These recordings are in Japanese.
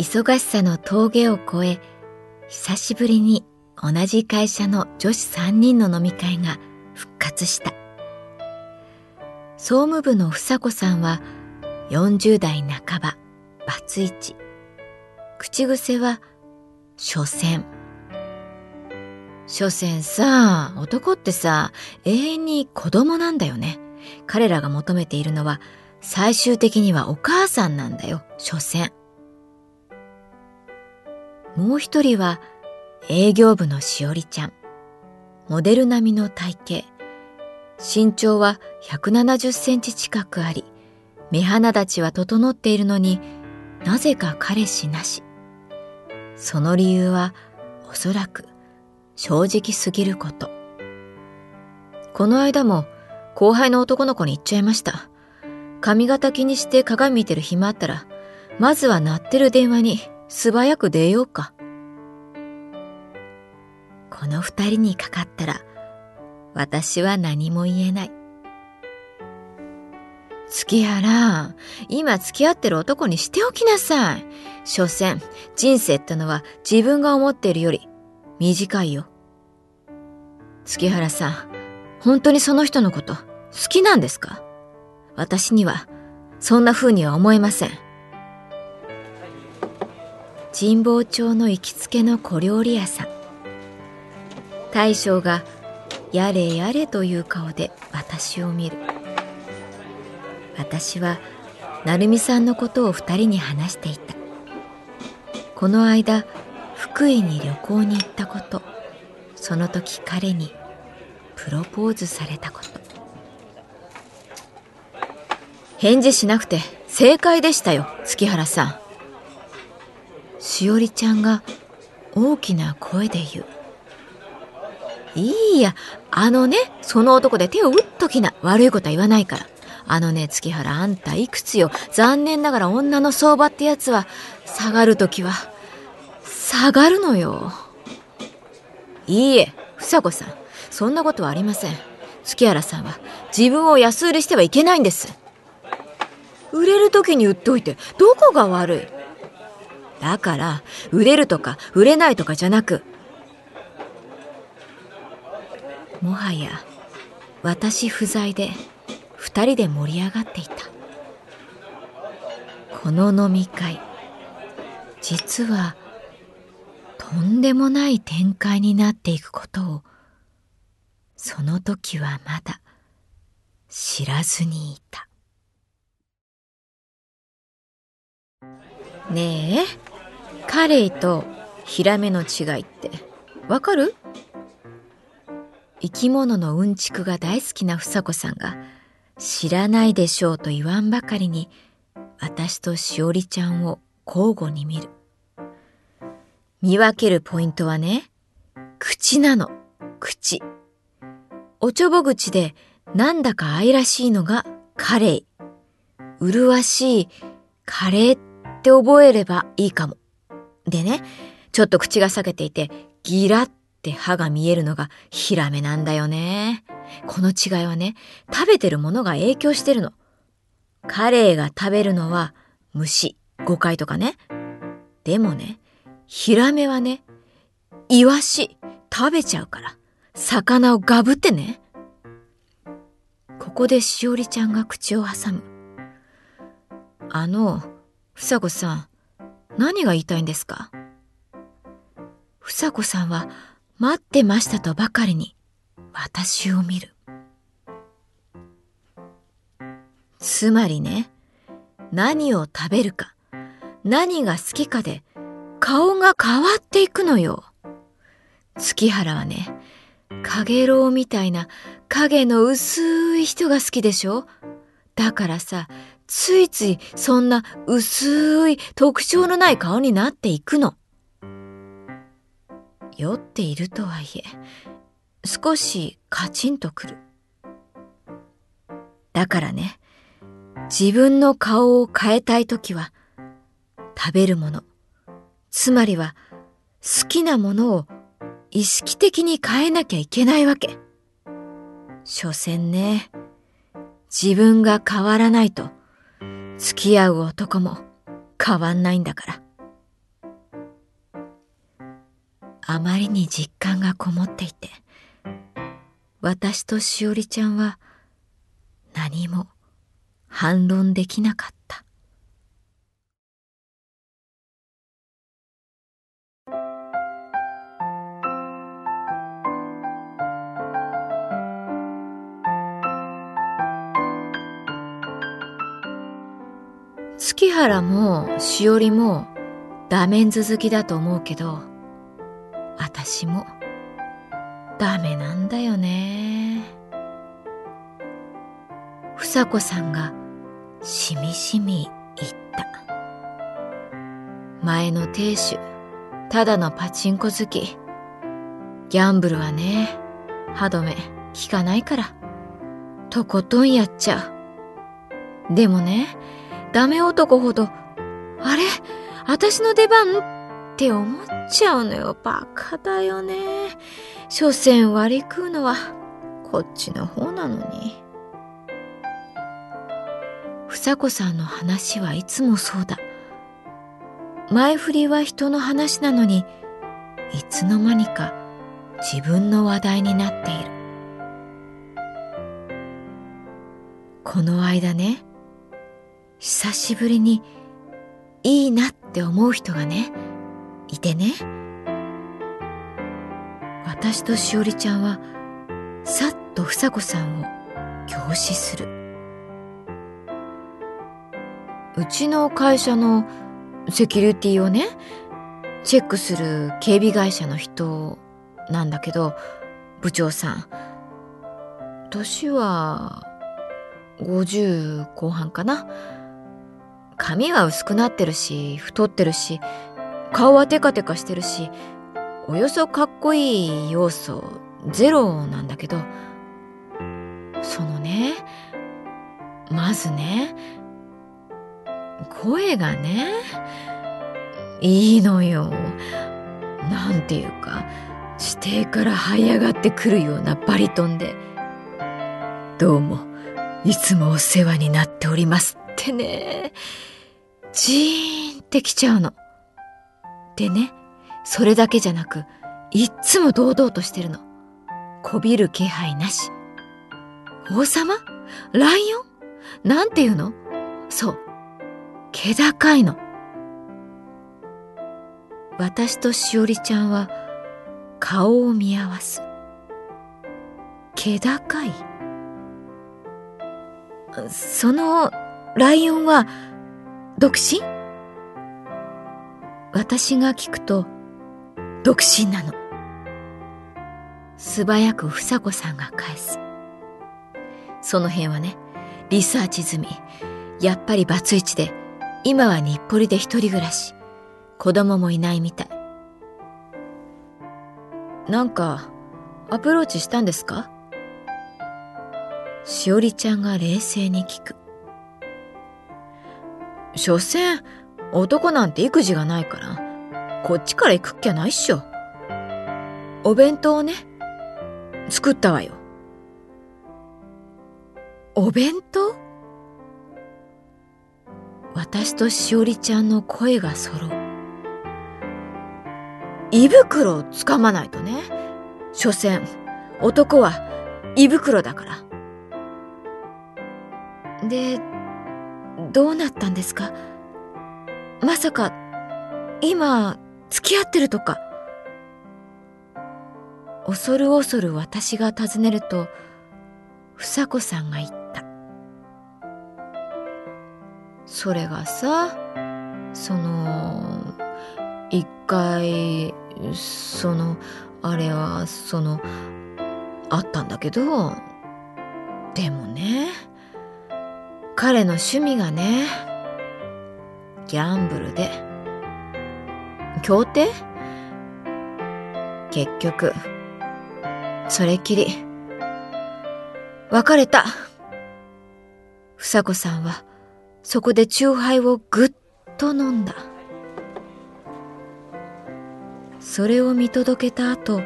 忙しさの峠を越え久しぶりに同じ会社の女子3人の飲み会が復活した。総務部の房子さんは40代半ばバツイチ。口癖は「所詮」所詮さ男ってさ永遠に子供なんだよね。彼らが求めているのは最終的にはお母さんなんだよ、所詮。もう一人は営業部のしおりちゃん。モデル並みの体型。身長は170センチ近くあり、目鼻立ちは整っているのになぜか彼氏なし。その理由はおそらく正直すぎること。この間も後輩の男の子に言っちゃいました。髪型気にして鏡見てる暇あったら、まずは鳴ってる電話に素早く出ようか。この二人にかかったら、私は何も言えない。月原、今付き合ってる男にしておきなさい。所詮、人生ってのは自分が思っているより短いよ。月原さん、本当にその人のこと好きなんですか？私にはそんな風には思えません神保町の行きつけの小料理屋さん。大将がやれやれという顔で私を見る。私は成美さんのことを二人に話していた。この間福井に旅行に行ったこと。その時彼にプロポーズされたこと。返事しなくて正解でしたよ月原さん。しおりちゃんが大きな声で言う。いいやあのねその男で手を打っときな。悪いことは言わないから。あのね月原あんたいくつよ。残念ながら女の相場ってやつは下がるときは下がるのよ。いいえ房子さん。そんなことはありません。月原さんは自分を安売りしてはいけないんです。売れる時に売っておいてどこが悪い？だから売れるとか売れないとかじゃなくもはや私不在で二人で盛り上がっていた。この飲み会実はとんでもない展開になっていくことをその時はまだ知らずにいた。ねえ？カレイとヒラメの違いってわかる？生き物のうんちくが大好きな房子さんが知らないでしょうと言わんばかりに私としおりちゃんを交互に見る。見分けるポイントはね口なの。口。おちょぼ口でなんだか愛らしいのがカレイ。麗しいカレーって覚えればいいかも。でね、ちょっと口が裂けていて、ギラって歯が見えるのがヒラメなんだよね。この違いはね、食べてるものが影響してるの。カレーが食べるのは虫、誤解とかね。でもね、ヒラメはね、イワシ食べちゃうから、魚をガブってね。ここでしおりちゃんが口を挟む。あの、ふさこさん、何が言いたいんですか？ふさこさんは待ってましたとばかりに私を見る。つまりね、何を食べるか、何が好きかで顔が変わっていくのよ。月原はね、かげろうみたいな影の薄い人が好きでしょ？だからさ、ついついそんな薄い特徴のない顔になっていくの。酔っているとはいえ、少しカチンとくる。だからね、自分の顔を変えたいときは、食べるもの、つまりは好きなものを意識的に変えなきゃいけないわけ。所詮ね、自分が変わらないと、付き合う男も変わんないんだから。あまりに実感がこもっていて、私としおりちゃんは何も反論できなかった。月原もしおりもダメン続きだと思うけど、私もダメなんだよね。房子さんがしみしみ言った。前の亭主、ただのパチンコ好き。ギャンブルはね、歯止め効かないから、とことんやっちゃう。でもね、ダメ男ほど、あれ？私の出番？って思っちゃうのよ。バカだよね。所詮割り食うのは、こっちの方なのに。房子さんの話はいつもそうだ。前振りは人の話なのに、いつの間にか自分の話題になっている。この間ね、久しぶりにいいなって思う人がね、いてね。私としおりちゃんは、さっと房子さんを凝視する。うちの会社のセキュリティをね、チェックする警備会社の人なんだけど、部長さん。年は50後半かな。髪は薄くなってるし、太ってるし、顔はテカテカしてるし、およそかっこいい要素ゼロなんだけど、そのね、まずね、声がね、いいのよ。なんていうか、地底から這い上がってくるようなバリトンで、どうも、いつもお世話になっておりますってね、ジーンってきちゃうの。でね、それだけじゃなく、いっつも堂々としてるの。こびる気配なし。王様？ライオン？なんていうの？そう、気高いの。私としおりちゃんは顔を見合わす。気高いそのライオンは独身？私が聞くと独身なの。素早く房子さんが返す。その辺はね、リサーチ済み。やっぱりバツイチで今は日暮里で一人暮らし。子供もいないみたい。なんか、アプローチしたんですか？しおりちゃんが冷静に聞く。所詮男なんて育児がないからこっちから行くっきゃないっしょ。お弁当をね作ったわよ。お弁当？私としおりちゃんの声が揃う。胃袋をつかまないとね。所詮男は胃袋だから。でどうなったんですか？まさか今付き合ってるとか？恐る恐る私が尋ねると房子さんが言った。それがさその一回そのあれはそのあったんだけどでもね彼の趣味がねギャンブルで協定？結局それきり別れた。房子さんはそこで酎ハイをぐっと飲んだ。それを見届けた後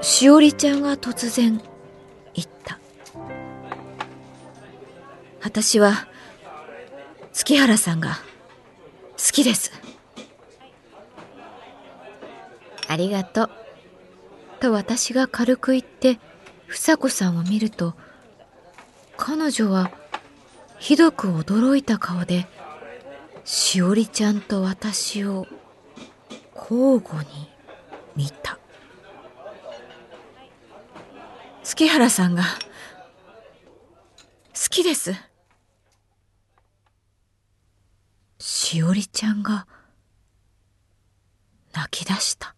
しおりちゃんが突然私は月原さんが好きです。ありがとう。と私が軽く言って房子さんを見ると彼女はひどく驚いた顔でしおりちゃんと私を交互に見た。月原さんが好きです。しおりちゃんが泣き出した。